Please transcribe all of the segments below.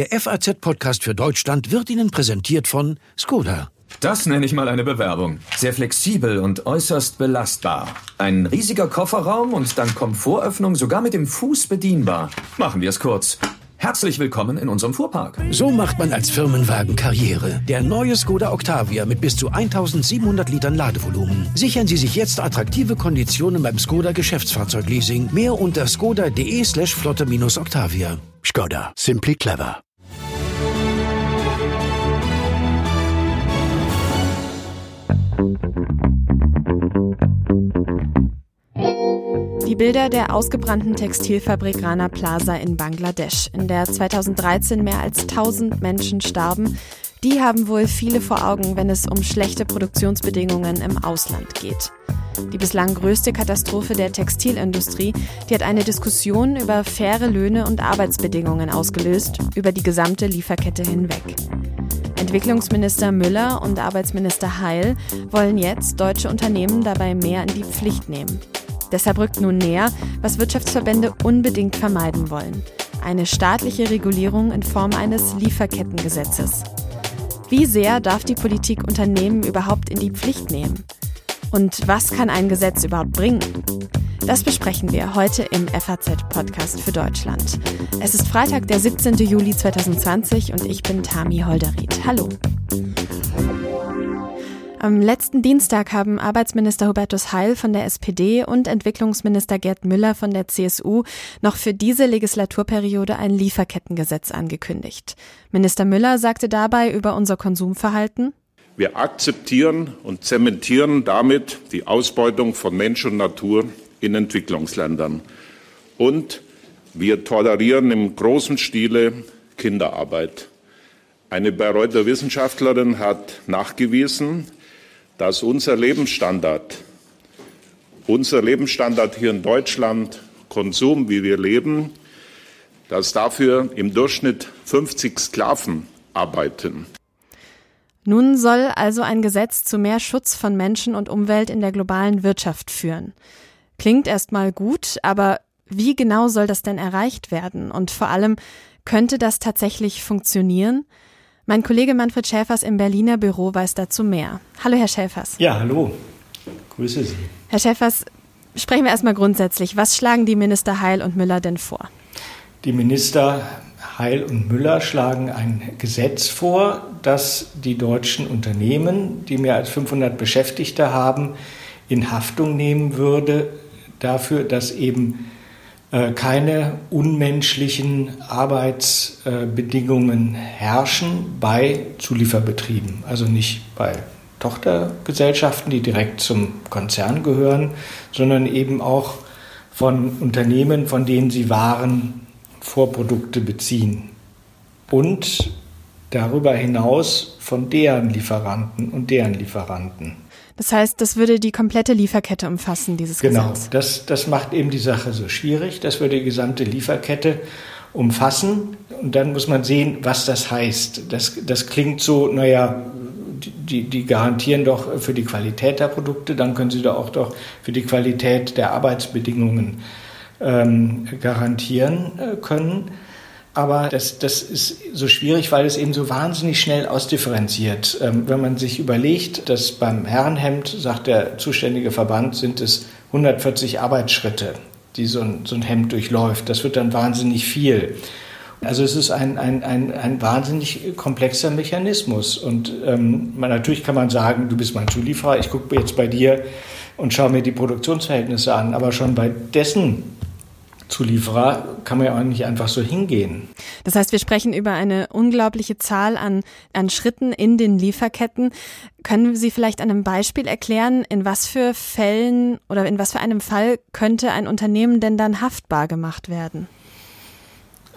Der FAZ-Podcast für Deutschland wird Ihnen präsentiert von Skoda. Das nenne ich mal eine Bewerbung. Sehr flexibel und äußerst belastbar. Ein riesiger Kofferraum und dann Komfortöffnung sogar mit dem Fuß bedienbar. Machen wir es kurz. Herzlich willkommen in unserem Fuhrpark. So macht man als Firmenwagen Karriere. Der neue Skoda Octavia mit bis zu 1700 Litern Ladevolumen. Sichern Sie sich jetzt attraktive Konditionen beim Skoda Geschäftsfahrzeugleasing. Mehr unter skoda.de slash flotte-octavia. Skoda. Simply clever. Die Bilder der ausgebrannten Textilfabrik Rana Plaza in Bangladesch, in der 2013 mehr als 1000 Menschen starben, die haben wohl viele vor Augen, wenn es um schlechte Produktionsbedingungen im Ausland geht. Die bislang größte Katastrophe der Textilindustrie, die hat eine Diskussion über faire Löhne und Arbeitsbedingungen ausgelöst, über die gesamte Lieferkette hinweg. Entwicklungsminister Müller und Arbeitsminister Heil wollen jetzt deutsche Unternehmen dabei mehr in die Pflicht nehmen. Deshalb rückt nun näher, was Wirtschaftsverbände unbedingt vermeiden wollen. Eine staatliche Regulierung in Form eines Lieferkettengesetzes. Wie sehr darf die Politik Unternehmen überhaupt in die Pflicht nehmen? Und was kann ein Gesetz überhaupt bringen? Das besprechen wir heute im FAZ-Podcast für Deutschland. Es ist Freitag, der 17. Juli 2020 und ich bin Tami Holderried. Hallo. Am letzten Dienstag haben Arbeitsminister Hubertus Heil von der SPD und Entwicklungsminister Gerd Müller von der CSU noch für diese Legislaturperiode ein Lieferkettengesetz angekündigt. Minister Müller sagte dabei über unser Konsumverhalten, wir akzeptieren und zementieren damit die Ausbeutung von Mensch und Natur in Entwicklungsländern. Und wir tolerieren im großen Stile Kinderarbeit. Eine Bayreuther Wissenschaftlerin hat nachgewiesen, dass unser Lebensstandard, unser Lebensstandard hier in Deutschland, Konsum, wie wir leben, dass dafür im Durchschnitt 50 Sklaven arbeiten. Nun soll also ein Gesetz zu mehr Schutz von Menschen und Umwelt in der globalen Wirtschaft führen. Klingt erstmal gut, aber wie genau soll das denn erreicht werden? Und vor allem, könnte das tatsächlich funktionieren? Mein Kollege Manfred Schäfers im Berliner Büro weiß dazu mehr. Hallo, Herr Schäfers. Ja, hallo. Grüße Sie. Herr Schäfers, sprechen wir erstmal grundsätzlich. Was schlagen die Minister Heil und Müller denn vor? Die Minister Heil und Müller schlagen ein Gesetz vor, das die deutschen Unternehmen, die mehr als 500 Beschäftigte haben, in Haftung nehmen würde dafür, dass eben keine unmenschlichen Arbeitsbedingungen herrschen bei Zulieferbetrieben, also nicht bei Tochtergesellschaften, die direkt zum Konzern gehören, sondern eben auch von Unternehmen, von denen sie Waren, Vorprodukte beziehen. Und darüber hinaus von deren Lieferanten und deren Lieferanten. Das heißt, das würde die komplette Lieferkette umfassen, dieses genau, Gesetz. Genau, das, das macht eben die Sache so schwierig. Das würde die gesamte Lieferkette umfassen. Und dann muss man sehen, was das heißt. Das, das klingt so, naja, die, die garantieren doch für die Qualität der Produkte, dann können sie doch auch doch für die Qualität der Arbeitsbedingungen ähm, garantieren äh, können. Aber das, das ist so schwierig, weil es eben so wahnsinnig schnell ausdifferenziert. Ähm, wenn man sich überlegt, dass beim Herrenhemd, sagt der zuständige Verband, sind es 140 Arbeitsschritte, die so ein, so ein Hemd durchläuft. Das wird dann wahnsinnig viel. Also es ist ein, ein, ein, ein wahnsinnig komplexer Mechanismus. Und ähm, natürlich kann man sagen, du bist mein Zulieferer, ich gucke jetzt bei dir und schaue mir die Produktionsverhältnisse an. Aber schon bei dessen Zulieferer kann man ja auch nicht einfach so hingehen. Das heißt, wir sprechen über eine unglaubliche Zahl an, an Schritten in den Lieferketten. Können Sie vielleicht an einem Beispiel erklären, in was für Fällen oder in was für einem Fall könnte ein Unternehmen denn dann haftbar gemacht werden?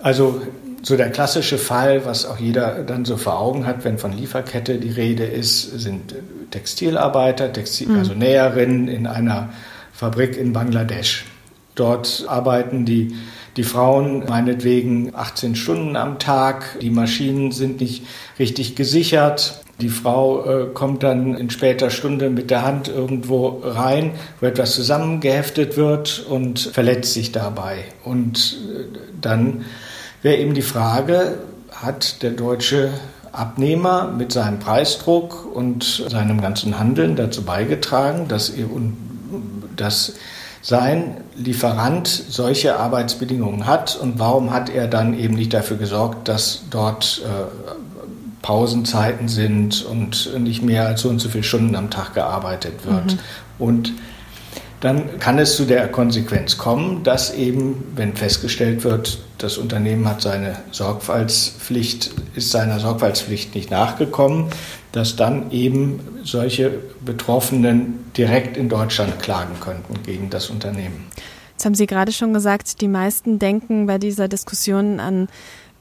Also so der klassische Fall, was auch jeder dann so vor Augen hat, wenn von Lieferkette die Rede ist, sind Textilarbeiter, Textil, mhm. also Näherinnen in einer Fabrik in Bangladesch. Dort arbeiten die, die Frauen meinetwegen 18 Stunden am Tag. Die Maschinen sind nicht richtig gesichert. Die Frau äh, kommt dann in später Stunde mit der Hand irgendwo rein, wo etwas zusammengeheftet wird und verletzt sich dabei. Und äh, dann wäre eben die Frage, hat der deutsche Abnehmer mit seinem Preisdruck und seinem ganzen Handeln dazu beigetragen, dass, dass sein Lieferant solche Arbeitsbedingungen hat und warum hat er dann eben nicht dafür gesorgt, dass dort äh, Pausenzeiten sind und nicht mehr als so und so viele Stunden am Tag gearbeitet wird. Mhm. Und dann kann es zu der Konsequenz kommen, dass eben, wenn festgestellt wird, das Unternehmen hat seine Sorgfaltspflicht, ist seiner Sorgfaltspflicht nicht nachgekommen, dass dann eben solche Betroffenen direkt in Deutschland klagen könnten gegen das Unternehmen. Jetzt haben Sie gerade schon gesagt, die meisten denken bei dieser Diskussion an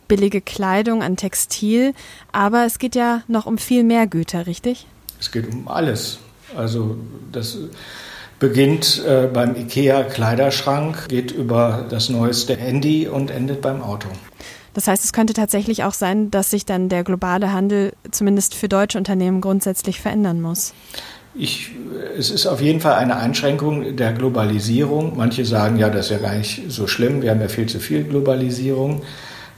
billige Kleidung, an Textil, aber es geht ja noch um viel mehr Güter, richtig? Es geht um alles. Also das beginnt äh, beim IKEA-Kleiderschrank, geht über das neueste Handy und endet beim Auto. Das heißt, es könnte tatsächlich auch sein, dass sich dann der globale Handel zumindest für deutsche Unternehmen grundsätzlich verändern muss. Ich, es ist auf jeden Fall eine Einschränkung der Globalisierung. Manche sagen, ja, das ist ja gar nicht so schlimm, wir haben ja viel zu viel Globalisierung.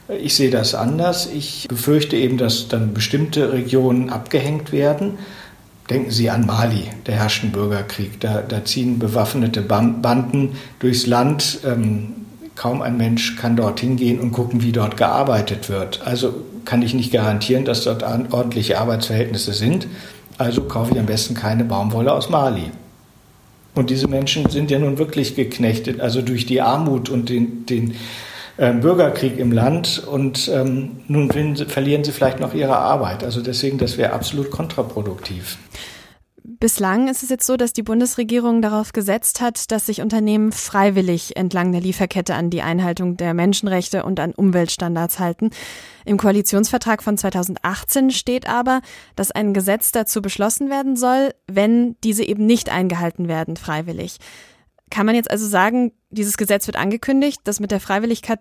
Ich sehe das anders. Ich befürchte eben, dass dann bestimmte Regionen abgehängt werden. Denken Sie an Mali, der herrschten Bürgerkrieg. Da, da ziehen bewaffnete Banden durchs Land. Ähm, kaum ein Mensch kann dorthin gehen und gucken, wie dort gearbeitet wird. Also kann ich nicht garantieren, dass dort ordentliche Arbeitsverhältnisse sind. Also kaufe ich am besten keine Baumwolle aus Mali. Und diese Menschen sind ja nun wirklich geknechtet, also durch die Armut und den, den Bürgerkrieg im Land. Und ähm, nun verlieren sie vielleicht noch ihre Arbeit. Also deswegen, das wäre absolut kontraproduktiv. Bislang ist es jetzt so, dass die Bundesregierung darauf gesetzt hat, dass sich Unternehmen freiwillig entlang der Lieferkette an die Einhaltung der Menschenrechte und an Umweltstandards halten. Im Koalitionsvertrag von 2018 steht aber, dass ein Gesetz dazu beschlossen werden soll, wenn diese eben nicht eingehalten werden, freiwillig. Kann man jetzt also sagen, dieses Gesetz wird angekündigt, das mit der Freiwilligkeit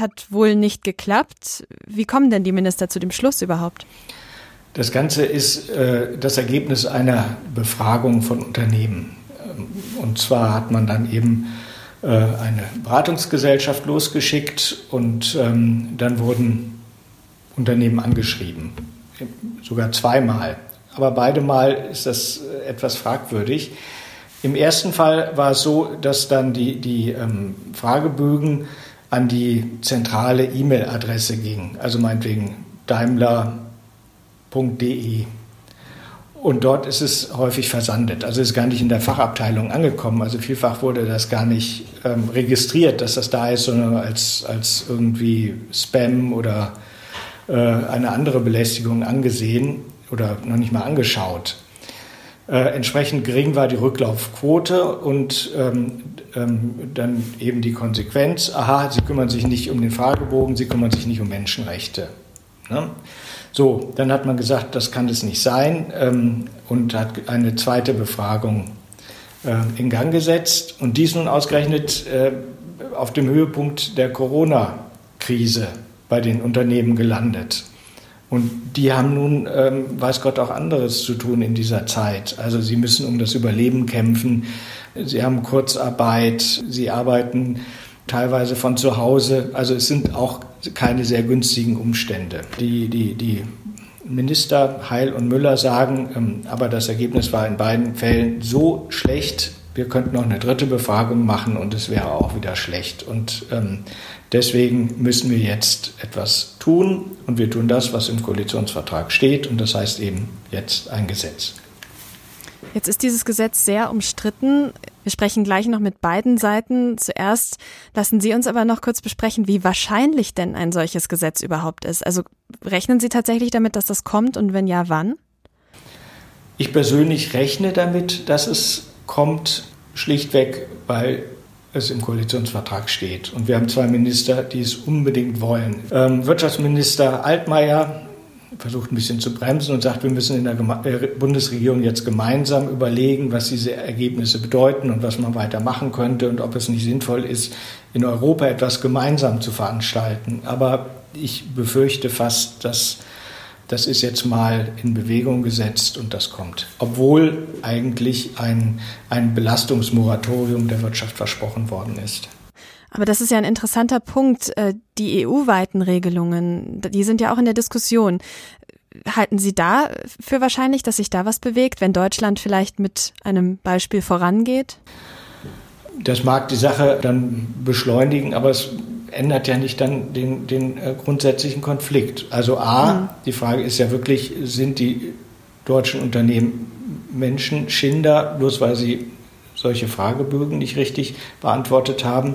hat wohl nicht geklappt. Wie kommen denn die Minister zu dem Schluss überhaupt? Das Ganze ist äh, das Ergebnis einer Befragung von Unternehmen. Ähm, und zwar hat man dann eben äh, eine Beratungsgesellschaft losgeschickt und ähm, dann wurden Unternehmen angeschrieben. Sogar zweimal. Aber beide Mal ist das äh, etwas fragwürdig. Im ersten Fall war es so, dass dann die, die ähm, Fragebögen an die zentrale E-Mail-Adresse gingen. Also meinetwegen Daimler www.ftf.de. Und dort ist es häufig versandet. Also ist gar nicht in der Fachabteilung angekommen. Also vielfach wurde das gar nicht ähm, registriert, dass das da ist, sondern als, als irgendwie Spam oder äh, eine andere Belästigung angesehen oder noch nicht mal angeschaut. Äh, entsprechend gering war die Rücklaufquote und ähm, ähm, dann eben die Konsequenz, aha, Sie kümmern sich nicht um den Fragebogen, Sie kümmern sich nicht um Menschenrechte. Ne? So, dann hat man gesagt, das kann es nicht sein ähm, und hat eine zweite Befragung äh, in Gang gesetzt und dies nun ausgerechnet äh, auf dem Höhepunkt der Corona-Krise bei den Unternehmen gelandet. Und die haben nun, ähm, weiß Gott, auch anderes zu tun in dieser Zeit. Also sie müssen um das Überleben kämpfen. Sie haben Kurzarbeit. Sie arbeiten teilweise von zu Hause. Also es sind auch keine sehr günstigen Umstände. Die, die, die Minister Heil und Müller sagen, ähm, aber das Ergebnis war in beiden Fällen so schlecht, wir könnten noch eine dritte Befragung machen und es wäre auch wieder schlecht. Und ähm, deswegen müssen wir jetzt etwas tun und wir tun das, was im Koalitionsvertrag steht und das heißt eben jetzt ein Gesetz. Jetzt ist dieses Gesetz sehr umstritten. Wir sprechen gleich noch mit beiden Seiten. Zuerst lassen Sie uns aber noch kurz besprechen, wie wahrscheinlich denn ein solches Gesetz überhaupt ist. Also rechnen Sie tatsächlich damit, dass das kommt und wenn ja, wann? Ich persönlich rechne damit, dass es kommt, schlichtweg, weil es im Koalitionsvertrag steht. Und wir haben zwei Minister, die es unbedingt wollen. Ähm, Wirtschaftsminister Altmaier versucht ein bisschen zu bremsen und sagt, wir müssen in der äh, Bundesregierung jetzt gemeinsam überlegen, was diese Ergebnisse bedeuten und was man weiter machen könnte und ob es nicht sinnvoll ist, in Europa etwas gemeinsam zu veranstalten. Aber ich befürchte fast, dass das ist jetzt mal in Bewegung gesetzt und das kommt. Obwohl eigentlich ein, ein Belastungsmoratorium der Wirtschaft versprochen worden ist. Aber das ist ja ein interessanter Punkt. Äh, die EU-weiten Regelungen, die sind ja auch in der Diskussion. Halten Sie da für wahrscheinlich, dass sich da was bewegt, wenn Deutschland vielleicht mit einem Beispiel vorangeht? Das mag die Sache dann beschleunigen, aber es ändert ja nicht dann den, den äh, grundsätzlichen Konflikt. Also A, mhm. die Frage ist ja wirklich, sind die deutschen Unternehmen Menschen, Schinder, bloß weil sie solche Fragebögen nicht richtig beantwortet haben?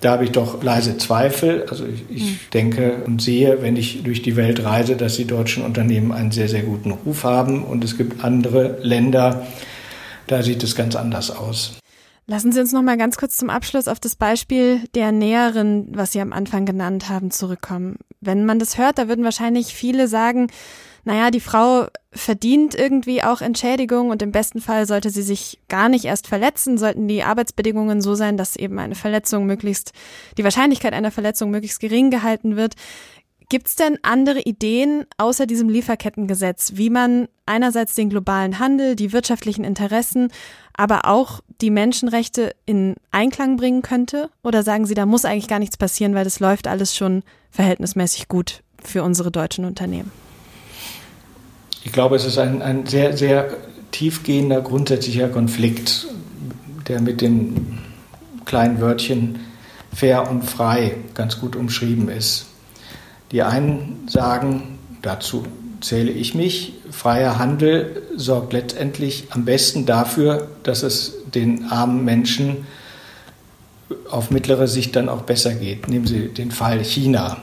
Da habe ich doch leise Zweifel. Also ich, ich mhm. denke und sehe, wenn ich durch die Welt reise, dass die deutschen Unternehmen einen sehr, sehr guten Ruf haben. Und es gibt andere Länder, da sieht es ganz anders aus. Lassen Sie uns noch mal ganz kurz zum Abschluss auf das Beispiel der Näherin, was Sie am Anfang genannt haben, zurückkommen. Wenn man das hört, da würden wahrscheinlich viele sagen, naja, die Frau verdient irgendwie auch Entschädigung und im besten Fall sollte sie sich gar nicht erst verletzen, sollten die Arbeitsbedingungen so sein, dass eben eine Verletzung möglichst, die Wahrscheinlichkeit einer Verletzung möglichst gering gehalten wird. Gibt es denn andere Ideen außer diesem Lieferkettengesetz, wie man einerseits den globalen Handel, die wirtschaftlichen Interessen, aber auch die Menschenrechte in Einklang bringen könnte? Oder sagen Sie, da muss eigentlich gar nichts passieren, weil das läuft alles schon verhältnismäßig gut für unsere deutschen Unternehmen? Ich glaube, es ist ein, ein sehr, sehr tiefgehender, grundsätzlicher Konflikt, der mit dem kleinen Wörtchen fair und frei ganz gut umschrieben ist. Die einen sagen, dazu zähle ich mich, freier Handel sorgt letztendlich am besten dafür, dass es den armen Menschen auf mittlere Sicht dann auch besser geht. Nehmen Sie den Fall China.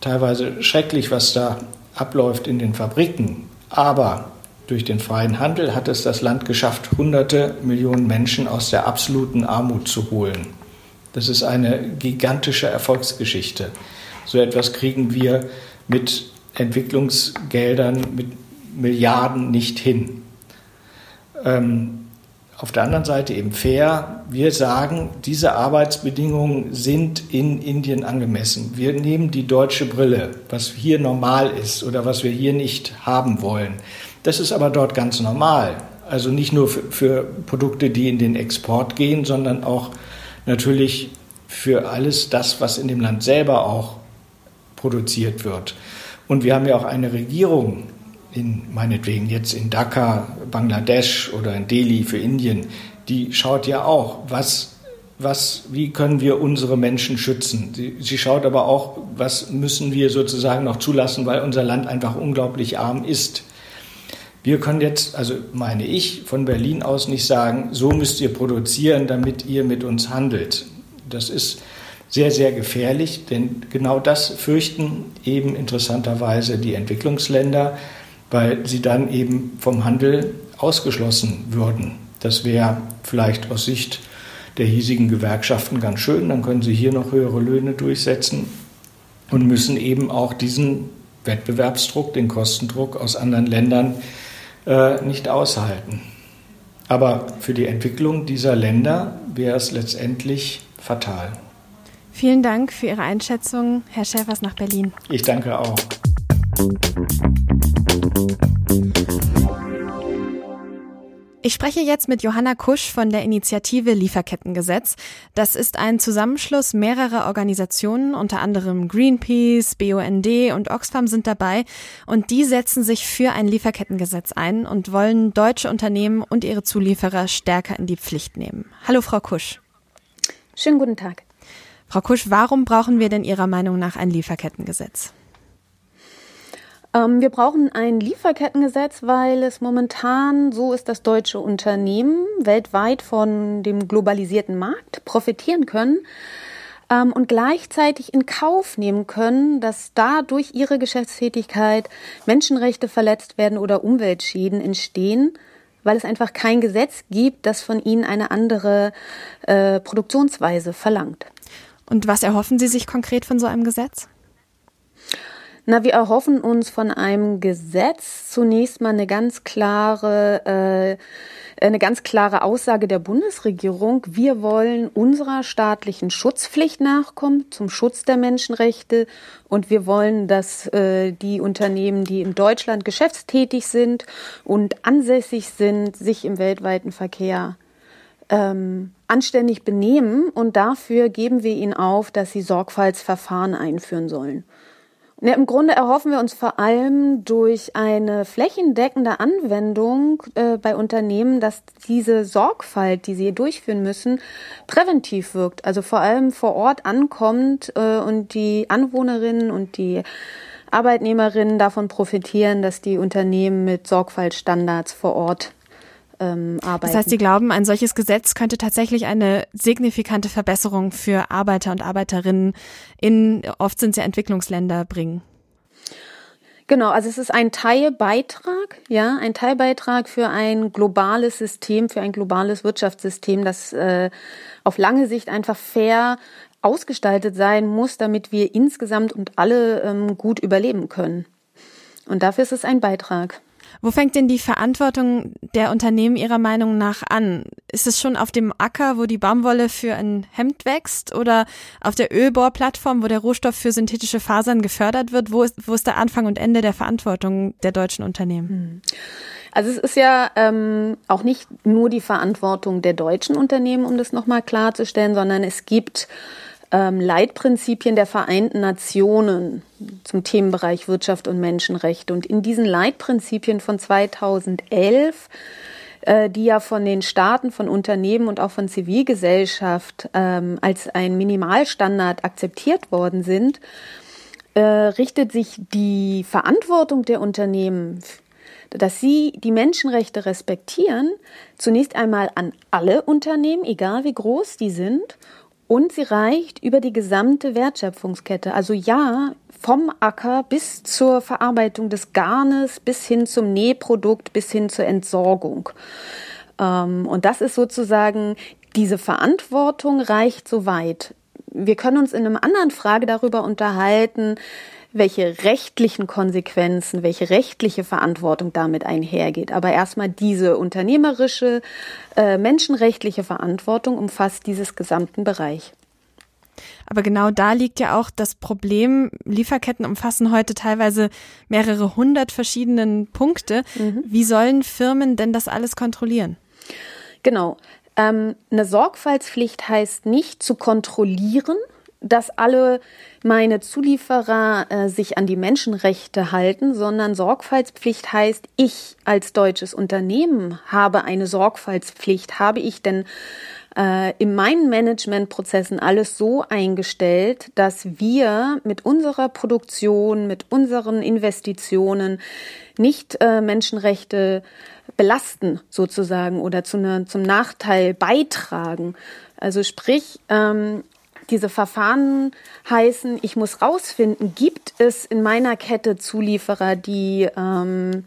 Teilweise schrecklich, was da abläuft in den Fabriken. Aber durch den freien Handel hat es das Land geschafft, hunderte Millionen Menschen aus der absoluten Armut zu holen. Das ist eine gigantische Erfolgsgeschichte. So etwas kriegen wir mit Entwicklungsgeldern, mit Milliarden nicht hin. Ähm, auf der anderen Seite eben fair. Wir sagen, diese Arbeitsbedingungen sind in Indien angemessen. Wir nehmen die deutsche Brille, was hier normal ist oder was wir hier nicht haben wollen. Das ist aber dort ganz normal. Also nicht nur für, für Produkte, die in den Export gehen, sondern auch natürlich für alles das, was in dem Land selber auch produziert wird. Und wir haben ja auch eine Regierung, in, meinetwegen jetzt in Dhaka, Bangladesch oder in Delhi für Indien, die schaut ja auch, was, was, wie können wir unsere Menschen schützen. Sie, sie schaut aber auch, was müssen wir sozusagen noch zulassen, weil unser Land einfach unglaublich arm ist. Wir können jetzt, also meine ich, von Berlin aus nicht sagen, so müsst ihr produzieren, damit ihr mit uns handelt. Das ist sehr, sehr gefährlich, denn genau das fürchten eben interessanterweise die Entwicklungsländer, weil sie dann eben vom Handel ausgeschlossen würden. Das wäre vielleicht aus Sicht der hiesigen Gewerkschaften ganz schön, dann können sie hier noch höhere Löhne durchsetzen und müssen eben auch diesen Wettbewerbsdruck, den Kostendruck aus anderen Ländern äh, nicht aushalten. Aber für die Entwicklung dieser Länder wäre es letztendlich fatal. Vielen Dank für Ihre Einschätzung, Herr Schäfers nach Berlin. Ich danke auch. Ich spreche jetzt mit Johanna Kusch von der Initiative Lieferkettengesetz. Das ist ein Zusammenschluss mehrerer Organisationen, unter anderem Greenpeace, BUND und Oxfam sind dabei und die setzen sich für ein Lieferkettengesetz ein und wollen deutsche Unternehmen und ihre Zulieferer stärker in die Pflicht nehmen. Hallo Frau Kusch. Schönen guten Tag. Frau Kusch, warum brauchen wir denn Ihrer Meinung nach ein Lieferkettengesetz? Ähm, wir brauchen ein Lieferkettengesetz, weil es momentan so ist, dass deutsche Unternehmen weltweit von dem globalisierten Markt profitieren können ähm, und gleichzeitig in Kauf nehmen können, dass dadurch ihre Geschäftstätigkeit Menschenrechte verletzt werden oder Umweltschäden entstehen, weil es einfach kein Gesetz gibt, das von ihnen eine andere äh, Produktionsweise verlangt. Und was erhoffen Sie sich konkret von so einem Gesetz? Na, wir erhoffen uns von einem Gesetz zunächst mal eine ganz klare, äh, eine ganz klare Aussage der Bundesregierung. Wir wollen unserer staatlichen Schutzpflicht nachkommen zum Schutz der Menschenrechte und wir wollen, dass äh, die Unternehmen, die in Deutschland geschäftstätig sind und ansässig sind, sich im weltweiten Verkehr ähm, anständig benehmen und dafür geben wir ihnen auf, dass sie Sorgfaltsverfahren einführen sollen. Ja, Im Grunde erhoffen wir uns vor allem durch eine flächendeckende Anwendung äh, bei Unternehmen, dass diese Sorgfalt, die sie durchführen müssen, präventiv wirkt. Also vor allem vor Ort ankommt äh, und die Anwohnerinnen und die Arbeitnehmerinnen davon profitieren, dass die Unternehmen mit Sorgfaltsstandards vor Ort ähm, arbeiten. Das heißt, Sie glauben, ein solches Gesetz könnte tatsächlich eine signifikante Verbesserung für Arbeiter und Arbeiterinnen in, oft sind es ja Entwicklungsländer, bringen? Genau, also es ist ein Teilbeitrag, ja, ein Teilbeitrag für ein globales System, für ein globales Wirtschaftssystem, das äh, auf lange Sicht einfach fair ausgestaltet sein muss, damit wir insgesamt und alle ähm, gut überleben können. Und dafür ist es ein Beitrag. Wo fängt denn die Verantwortung der Unternehmen Ihrer Meinung nach an? Ist es schon auf dem Acker, wo die Baumwolle für ein Hemd wächst oder auf der Ölbohrplattform, wo der Rohstoff für synthetische Fasern gefördert wird? Wo ist, wo ist der Anfang und Ende der Verantwortung der deutschen Unternehmen? Hm. Also es ist ja ähm, auch nicht nur die Verantwortung der deutschen Unternehmen, um das nochmal klarzustellen, sondern es gibt ähm, Leitprinzipien der Vereinten Nationen zum Themenbereich Wirtschaft und Menschenrechte. Und in diesen Leitprinzipien von 2011 äh, die ja von den Staaten, von Unternehmen und auch von Zivilgesellschaft ähm, als ein Minimalstandard akzeptiert worden sind, äh, richtet sich die Verantwortung der Unternehmen, dass sie die Menschenrechte respektieren, zunächst einmal an alle Unternehmen, egal wie groß die sind, und sie reicht über die gesamte Wertschöpfungskette. Also ja, vom Acker bis zur Verarbeitung des Garnes, bis hin zum Nähprodukt, bis hin zur Entsorgung. Ähm, und das ist sozusagen, diese Verantwortung reicht so weit. Wir können uns in einer anderen Frage darüber unterhalten, welche rechtlichen Konsequenzen, welche rechtliche Verantwortung damit einhergeht. Aber erstmal diese unternehmerische, äh, menschenrechtliche Verantwortung umfasst dieses gesamten Bereich. Aber genau da liegt ja auch das Problem. Lieferketten umfassen heute teilweise mehrere hundert verschiedenen Punkte. Mhm. Wie sollen Firmen denn das alles kontrollieren? Genau. Ähm, eine Sorgfaltspflicht heißt nicht zu kontrollieren, dass alle meine Zulieferer äh, sich an die Menschenrechte halten, sondern Sorgfaltspflicht heißt, ich als deutsches Unternehmen habe eine Sorgfaltspflicht. Habe ich denn äh, in meinen Managementprozessen alles so eingestellt, dass wir mit unserer Produktion, mit unseren Investitionen nicht äh, Menschenrechte belasten sozusagen oder zu ne, zum Nachteil beitragen. Also sprich, ähm, diese Verfahren heißen, ich muss rausfinden, gibt es in meiner Kette Zulieferer, die ähm,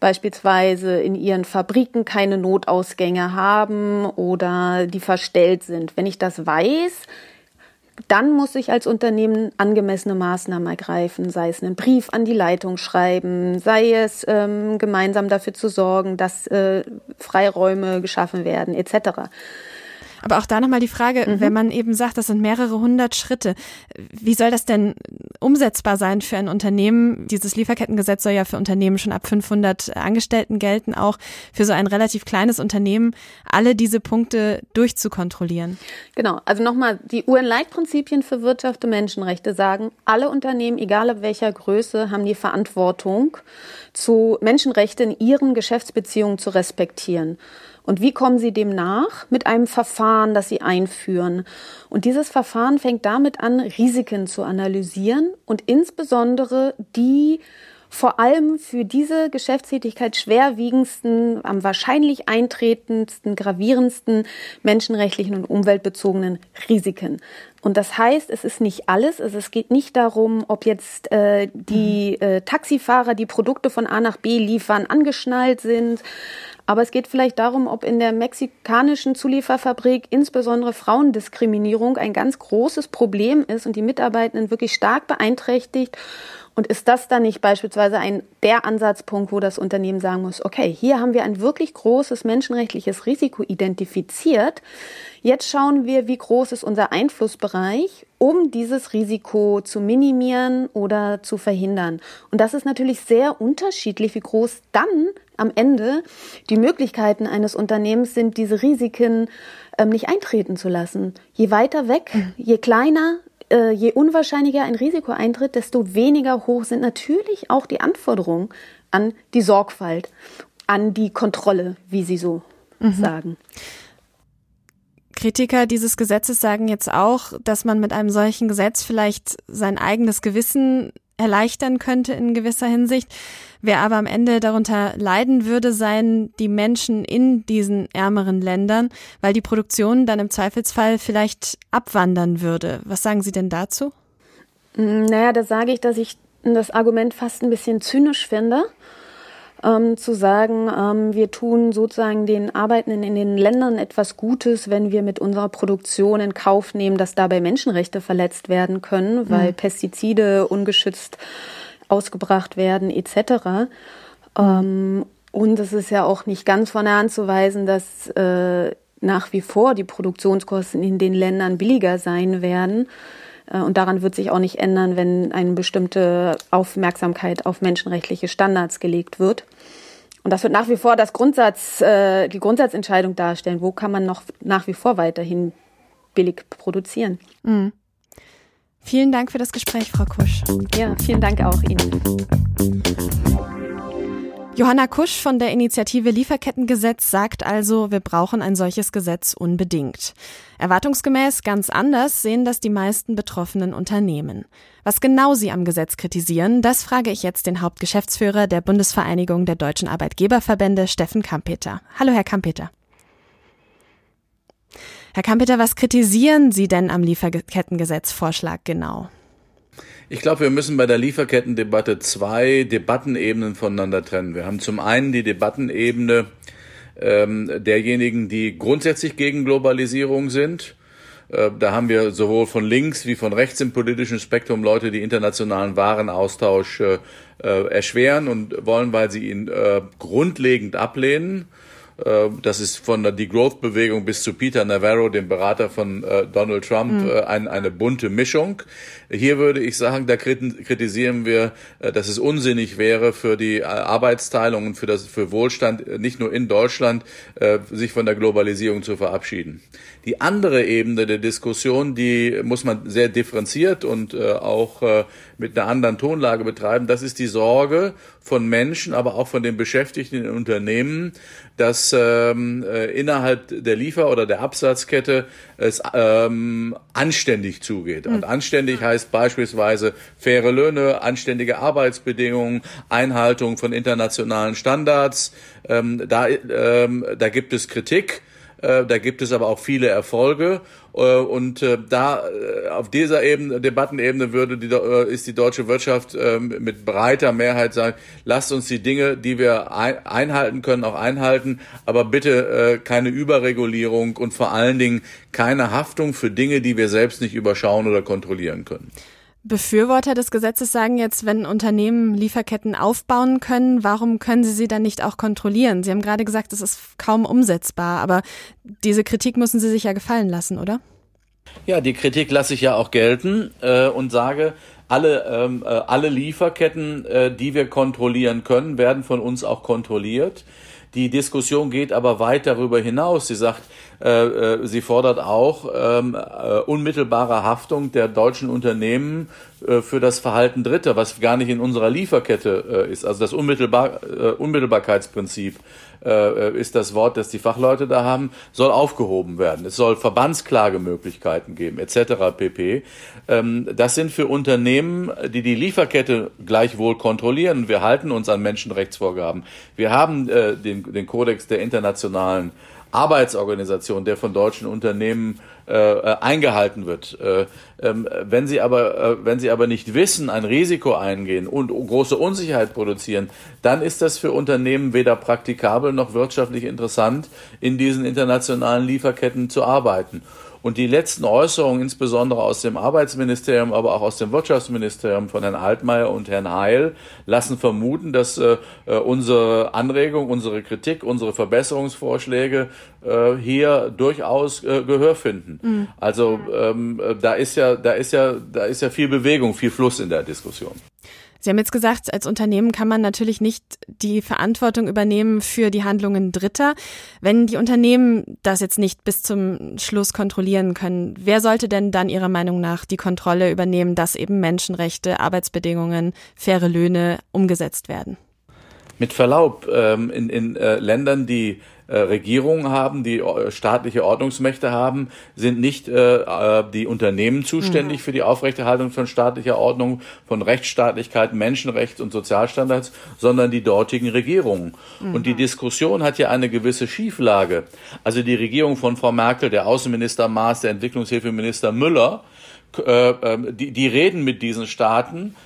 beispielsweise in ihren Fabriken keine Notausgänge haben oder die verstellt sind. Wenn ich das weiß, dann muss ich als Unternehmen angemessene Maßnahmen ergreifen, sei es einen Brief an die Leitung schreiben, sei es ähm, gemeinsam dafür zu sorgen, dass äh, Freiräume geschaffen werden, etc. Aber auch da nochmal die Frage, mhm. wenn man eben sagt, das sind mehrere hundert Schritte, wie soll das denn umsetzbar sein für ein Unternehmen? Dieses Lieferkettengesetz soll ja für Unternehmen schon ab 500 Angestellten gelten, auch für so ein relativ kleines Unternehmen, alle diese Punkte durchzukontrollieren. Genau, also nochmal, die UN-Leitprinzipien für Wirtschaft und Menschenrechte sagen, alle Unternehmen, egal ab welcher Größe, haben die Verantwortung, zu Menschenrechten in ihren Geschäftsbeziehungen zu respektieren. Und wie kommen Sie dem nach? Mit einem Verfahren, das Sie einführen. Und dieses Verfahren fängt damit an, Risiken zu analysieren und insbesondere die vor allem für diese Geschäftstätigkeit schwerwiegendsten, am wahrscheinlich eintretendsten, gravierendsten menschenrechtlichen und umweltbezogenen Risiken. Und das heißt, es ist nicht alles. Also es geht nicht darum, ob jetzt äh, die äh, Taxifahrer, die Produkte von A nach B liefern, angeschnallt sind, aber es geht vielleicht darum, ob in der mexikanischen Zulieferfabrik insbesondere Frauendiskriminierung ein ganz großes Problem ist und die Mitarbeitenden wirklich stark beeinträchtigt. Und ist das dann nicht beispielsweise ein der Ansatzpunkt, wo das Unternehmen sagen muss, okay, hier haben wir ein wirklich großes menschenrechtliches Risiko identifiziert. Jetzt schauen wir, wie groß ist unser Einflussbereich Bereich, um dieses Risiko zu minimieren oder zu verhindern. Und das ist natürlich sehr unterschiedlich, wie groß dann am Ende die Möglichkeiten eines Unternehmens sind, diese Risiken ähm, nicht eintreten zu lassen. Je weiter weg, mhm. je kleiner, äh, je unwahrscheinlicher ein Risiko eintritt, desto weniger hoch sind natürlich auch die Anforderungen an die Sorgfalt, an die Kontrolle, wie Sie so mhm. sagen. Kritiker dieses Gesetzes sagen jetzt auch, dass man mit einem solchen Gesetz vielleicht sein eigenes Gewissen erleichtern könnte in gewisser Hinsicht. Wer aber am Ende darunter leiden würde, seien die Menschen in diesen ärmeren Ländern, weil die Produktion dann im Zweifelsfall vielleicht abwandern würde. Was sagen Sie denn dazu? Naja, da sage ich, dass ich das Argument fast ein bisschen zynisch finde ähm, zu sagen, ähm, wir tun sozusagen den Arbeitenden in den Ländern etwas Gutes, wenn wir mit unserer Produktion in Kauf nehmen, dass dabei Menschenrechte verletzt werden können, weil mhm. Pestizide ungeschützt ausgebracht werden etc. Ähm, und es ist ja auch nicht ganz von der Hand zu weisen, dass äh, nach wie vor die Produktionskosten in den Ländern billiger sein werden. Äh, und daran wird sich auch nicht ändern, wenn eine bestimmte Aufmerksamkeit auf menschenrechtliche Standards gelegt wird. Und das wird nach wie vor das Grundsatz, äh, die Grundsatzentscheidung darstellen. Wo kann man noch nach wie vor weiterhin billig produzieren? Mhm. Vielen Dank für das Gespräch, Frau Kusch. Ja, vielen Dank auch Ihnen. Johanna Kusch von der Initiative Lieferkettengesetz sagt also, wir brauchen ein solches Gesetz unbedingt. Erwartungsgemäß ganz anders sehen das die meisten betroffenen Unternehmen. Was genau sie am Gesetz kritisieren, das frage ich jetzt den Hauptgeschäftsführer der Bundesvereinigung der deutschen Arbeitgeberverbände, Steffen Kampeter. Hallo, Herr Kampeter. Herr Kampeter, was kritisieren Sie denn am Lieferkettengesetzvorschlag genau? Ich glaube, wir müssen bei der Lieferkettendebatte zwei Debattenebenen voneinander trennen. Wir haben zum einen die Debattenebene ähm, derjenigen, die grundsätzlich gegen Globalisierung sind. Äh, da haben wir sowohl von links wie von rechts im politischen Spektrum Leute, die internationalen Warenaustausch äh, äh erschweren und wollen, weil sie ihn äh, grundlegend ablehnen. Äh, das ist von der Degrowth-Bewegung bis zu Peter Navarro, dem Berater von äh, Donald Trump, mhm. ein, eine bunte Mischung. Hier würde ich sagen, da kritisieren wir, dass es unsinnig wäre für die Arbeitsteilung und für das für Wohlstand nicht nur in Deutschland sich von der Globalisierung zu verabschieden. Die andere Ebene der Diskussion, die muss man sehr differenziert und auch mit einer anderen Tonlage betreiben. Das ist die Sorge von Menschen, aber auch von den Beschäftigten in Unternehmen, dass ähm, äh, innerhalb der Liefer- oder der Absatzkette es ähm, anständig zugeht. Und hm. anständig heißt beispielsweise faire Löhne, anständige Arbeitsbedingungen, Einhaltung von internationalen Standards. Ähm, da, ähm, da gibt es Kritik. Äh, da gibt es aber auch viele Erfolge. Äh, und äh, da auf dieser Ebene, Debattenebene würde die, ist die deutsche Wirtschaft ähm, mit breiter Mehrheit sagen, lasst uns die Dinge, die wir einhalten können, auch einhalten, aber bitte keine Überregulierung und vor allen Dingen keine Haftung für Dinge, die wir selbst nicht überschauen oder kontrollieren können. Befürworter des Gesetzes sagen jetzt, wenn Unternehmen Lieferketten aufbauen können, warum können sie sie dann nicht auch kontrollieren? Sie haben gerade gesagt, es ist kaum umsetzbar, aber diese Kritik müssen Sie sich ja gefallen lassen, oder? Ja, die Kritik lasse ich ja auch gelten äh, und sage, alle, ähm, äh, alle Lieferketten, äh, die wir kontrollieren können, werden von uns auch kontrolliert. Die Diskussion geht aber weit darüber hinaus. Sie sagt, äh, äh, sie fordert auch ähm, äh, unmittelbare Haftung der deutschen Unternehmen äh, für das Verhalten Dritter, was gar nicht in unserer Lieferkette ist. Also das Unmittelbar, Unmittelbarkeitsprinzip ist das Wort, das die Fachleute da haben, soll aufgehoben werden. Es soll Verbandsklagemöglichkeiten geben, etc. pp. Ähm, das sind für Unternehmen, die die Lieferkette gleichwohl kontrollieren. Wir halten uns an Menschenrechtsvorgaben. Wir haben den, den Kodex der internationalen Arbeitsorganisation, der von deutschen Unternehmen äh, äh, eingehalten wird. Äh, ähm, wenn sie aber, äh, wenn sie aber nicht wissen, ein Risiko eingehen und große Unsicherheit produzieren, dann ist das für Unternehmen weder praktikabel noch wirtschaftlich interessant, in diesen internationalen Lieferketten zu arbeiten. Und die letzten Äußerungen, insbesondere aus dem Arbeitsministerium, aber auch aus dem Wirtschaftsministerium von Herrn Altmaier und Herrn Heil, lassen vermuten, dass äh, äh unsere Anregung, unsere Kritik, unsere Verbesserungsvorschläge äh, hier durchaus äh, Gehör finden. Mhm. Also ähm, da ist ja, da ist ja, da ist ja viel Bewegung, viel Fluss in der Diskussion. Sie haben jetzt gesagt, als Unternehmen kann man natürlich nicht die Verantwortung übernehmen für die Handlungen Dritter. Wenn die Unternehmen das jetzt nicht bis zum Schluss kontrollieren können, wer sollte denn dann Ihrer Meinung nach die Kontrolle übernehmen, dass eben Menschenrechte, Arbeitsbedingungen, faire Löhne umgesetzt werden? Mit Verlaub, ähm, in, in äh, Ländern, die äh, Regierungen haben, die äh, staatliche Ordnungsmächte haben, sind nicht äh, äh, die Unternehmen zuständig mhm. für die Aufrechterhaltung von staatlicher Ordnung, von Rechtsstaatlichkeit, Menschenrechts- und Sozialstandards, sondern die dortigen Regierungen. Mhm. Und die Diskussion hat ja eine gewisse Schieflage. Also die Regierung von Frau Merkel, der Außenminister Maas, der Entwicklungshilfeminister Müller, äh, ähm, die, die reden mit diesen Staaten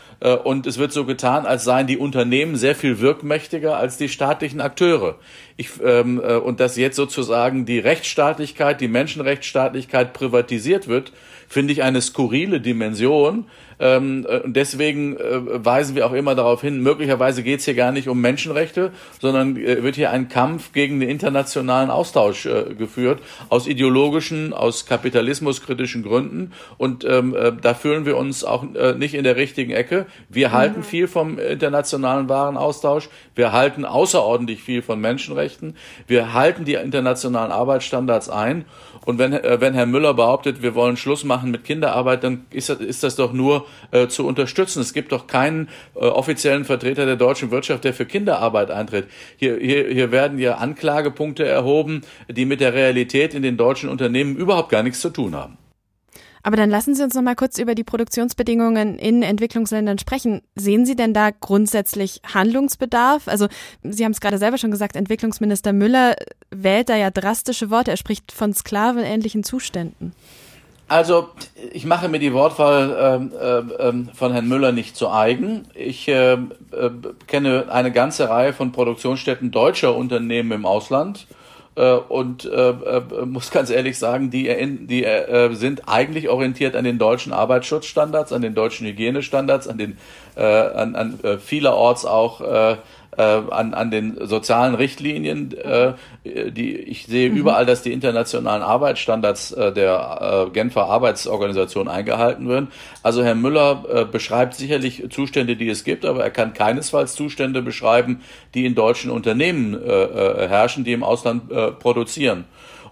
und es wird so getan, als seien die Unternehmen sehr viel wirkmächtiger als die staatlichen Akteure. Ich, ähm, äh, und dass jetzt sozusagen die Rechtsstaatlichkeit, die Menschenrechtsstaatlichkeit privatisiert wird, finde ich eine skurrile Dimension, ähm, äh, und deswegen äh, weisen wir auch immer darauf hin, möglicherweise geht es hier gar nicht um Menschenrechte, sondern äh, wird hier ein Kampf gegen den internationalen Austausch äh, geführt, aus ideologischen, aus kapitalismuskritischen Gründen. Und ähm, äh, da fühlen wir uns auch nicht in der richtigen Ecke. Wir mhm. halten viel vom internationalen Warenaustausch. Wir halten außerordentlich viel von Menschenrechten. Wir halten die internationalen Arbeitsstandards ein. Und wenn, äh, wenn Herr Müller behauptet, wir wollen Schluss machen mit Kinderarbeit, dann ist das, ist das doch nur äh, zu unterstützen. Es gibt doch keinen äh, offiziellen Vertreter der deutschen Wirtschaft, der für Kinderarbeit eintritt. Hier, hier, hier werden ja Anklagepunkte erhoben, die mit der Realität in den deutschen Unternehmen überhaupt gar nichts zu tun haben. Aber dann lassen Sie uns noch mal kurz über die Produktionsbedingungen in Entwicklungsländern sprechen. Sehen Sie denn da grundsätzlich Handlungsbedarf? Also Sie haben es gerade selber schon gesagt, Entwicklungsminister Müller wählt da ja drastische Worte. Er spricht von sklavenähnlichen Zuständen. Also ich mache mir die Wortwahl äh, äh, von Herrn Müller nicht zu eigen. Ich äh, äh, kenne eine ganze Reihe von Produktionsstätten deutscher Unternehmen im Ausland und äh, äh, muss ganz ehrlich sagen, die, die äh, sind eigentlich orientiert an den deutschen Arbeitsschutzstandards, an den deutschen Hygienestandards, an den äh, an, an äh, vielerorts auch äh, an, an den sozialen Richtlinien. Äh, die, ich sehe mhm. überall, dass die internationalen Arbeitsstandards äh, der äh, Genfer Arbeitsorganisation eingehalten werden. Also Herr Müller äh, beschreibt sicherlich Zustände, die es gibt, aber er kann keinesfalls Zustände beschreiben, die in deutschen Unternehmen äh, äh, herrschen, die im Ausland äh, produzieren.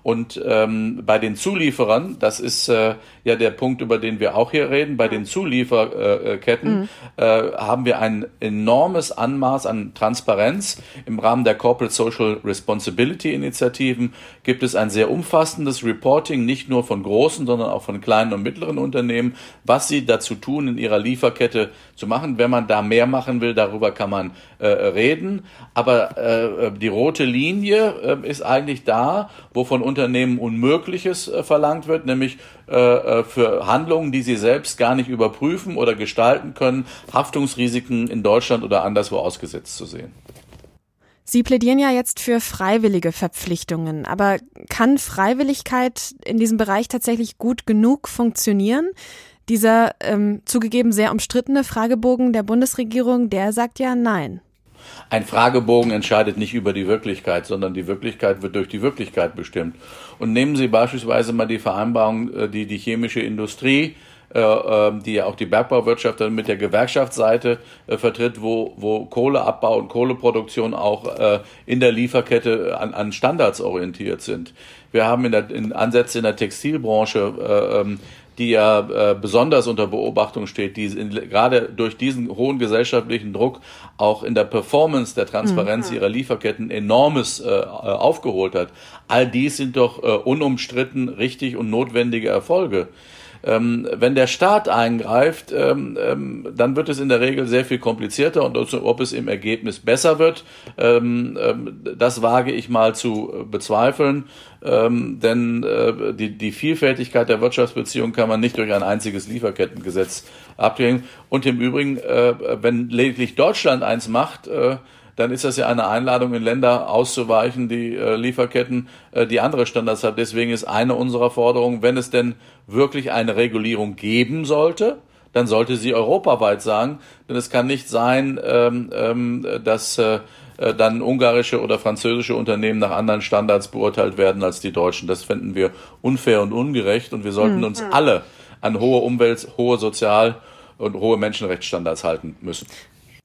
Und ähm, bei den Zulieferern, das ist äh, ja der Punkt, über den wir auch hier reden, bei den Zulieferketten mhm. äh, haben wir ein enormes Anmaß an Transparenz. Im Rahmen der Corporate Social Responsibility Initiativen gibt es ein sehr umfassendes Reporting, nicht nur von großen, sondern auch von kleinen und mittleren Unternehmen, was sie dazu tun, in ihrer Lieferkette zu machen. Wenn man da mehr machen will, darüber kann man äh, reden. Aber äh, die rote Linie äh, ist eigentlich da, wo von Unternehmen Unmögliches äh, verlangt wird, nämlich äh, äh, für Handlungen, die sie selbst gar nicht überprüfen oder gestalten können, Haftungsrisiken in Deutschland oder anderswo ausgesetzt zu sehen. Sie plädieren ja jetzt für freiwillige Verpflichtungen, aber kann Freiwilligkeit in diesem Bereich tatsächlich gut genug funktionieren? Dieser ähm, zugegeben sehr umstrittene Fragebogen der Bundesregierung, der sagt ja nein. Ein Fragebogen entscheidet nicht über die Wirklichkeit, sondern die Wirklichkeit wird durch die Wirklichkeit bestimmt. Und nehmen Sie beispielsweise mal die Vereinbarung, äh, die die chemische Industrie äh, ähm, die ja auch die Bergbauwirtschaft dann mit der Gewerkschaftsseite äh, vertritt, wo, wo Kohleabbau und Kohleproduktion auch in der Lieferkette an, an Standards orientiert sind. Wir haben in, der, in Ansätze in der Textilbranche ähm, die ja äh, besonders unter Beobachtung steht, die in, gerade durch diesen hohen gesellschaftlichen Druck auch in der Performance der Transparenz mhm. ihrer Lieferketten enormes äh, aufgeholt hat. All dies sind doch äh, unumstritten richtig und notwendige Erfolge. Ähm, wenn der Staat eingreift, ähm, ähm, dann wird es in der Regel sehr viel komplizierter und ob es im Ergebnis besser wird, ähm, ähm, das wage ich mal zu äh, bezweifeln. Ähm, denn äh, die, die Vielfältigkeit der Wirtschaftsbeziehungen kann man nicht durch ein einziges Lieferkettengesetz abdecken. Und im Übrigen, äh, wenn lediglich Deutschland eins macht, äh, dann ist das ja eine Einladung in Länder auszuweichen, die äh, Lieferketten, äh, die andere Standards haben. Deswegen ist eine unserer Forderungen, wenn es denn wirklich eine Regulierung geben sollte, dann sollte sie europaweit sagen, denn es kann nicht sein, ähm, ähm, dass äh, äh, dann ungarische oder französische Unternehmen nach anderen Standards beurteilt werden als die deutschen. Das fänden wir unfair und ungerecht und wir sollten mhm. uns alle an hohe Umwelt, hohe Sozial- und hohe Menschenrechtsstandards halten müssen.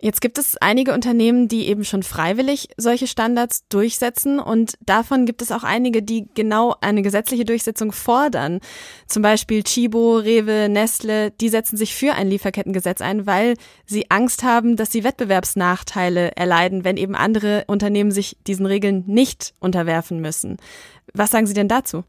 Jetzt gibt es einige Unternehmen, die eben schon freiwillig solche Standards durchsetzen und davon gibt es auch einige, die genau eine gesetzliche Durchsetzung fordern. Zum Beispiel Chibo, Rewe, Nestle, die setzen sich für ein Lieferkettengesetz ein, weil sie Angst haben, dass sie Wettbewerbsnachteile erleiden, wenn eben andere Unternehmen sich diesen Regeln nicht unterwerfen müssen. Was sagen Sie denn dazu?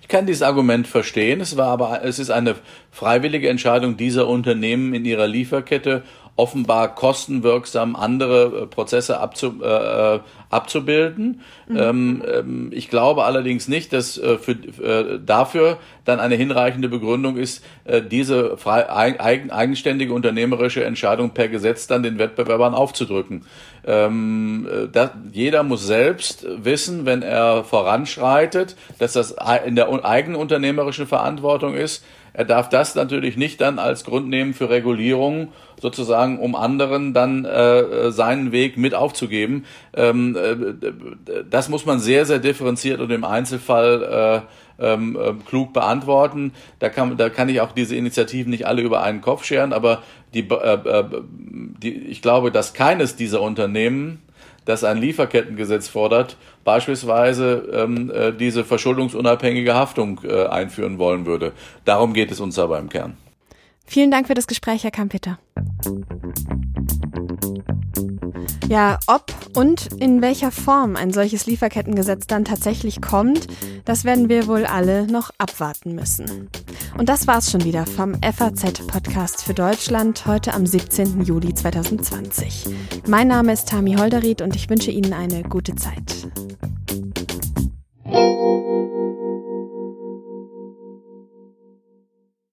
Ich kann dieses Argument verstehen. Es war aber, es ist eine freiwillige Entscheidung dieser Unternehmen in ihrer Lieferkette offenbar kostenwirksam andere äh, Prozesse abzu, äh, äh, abzubilden. Mhm. Ähm, ähm, ich glaube allerdings nicht, dass äh, für, äh, dafür dann eine hinreichende Begründung ist, äh, diese frei, eigen, eigenständige unternehmerische Entscheidung per Gesetz dann den Wettbewerbern aufzudrücken. Ähm, äh, da, jeder muss selbst wissen, wenn er voranschreitet, dass das in der eigenen unternehmerischen Verantwortung ist, er darf das natürlich nicht dann als Grund nehmen für Regulierung, sozusagen, um anderen dann äh, seinen Weg mit aufzugeben. Ähm, äh, das muss man sehr, sehr differenziert und im Einzelfall äh, ähm, äh, klug beantworten. Da kann, da kann ich auch diese Initiativen nicht alle über einen Kopf scheren, aber die, äh, äh, die, ich glaube, dass keines dieser Unternehmen das ein Lieferkettengesetz fordert, beispielsweise ähm, äh, diese verschuldungsunabhängige Haftung äh, einführen wollen würde. Darum geht es uns aber im Kern. Vielen Dank für das Gespräch, Herr Kampeter. Ja, ob und in welcher Form ein solches Lieferkettengesetz dann tatsächlich kommt, das werden wir wohl alle noch abwarten müssen. Und das war's schon wieder vom FAZ-Podcast für Deutschland heute am 17. Juli 2020. Mein Name ist Tami Holderried und ich wünsche Ihnen eine gute Zeit.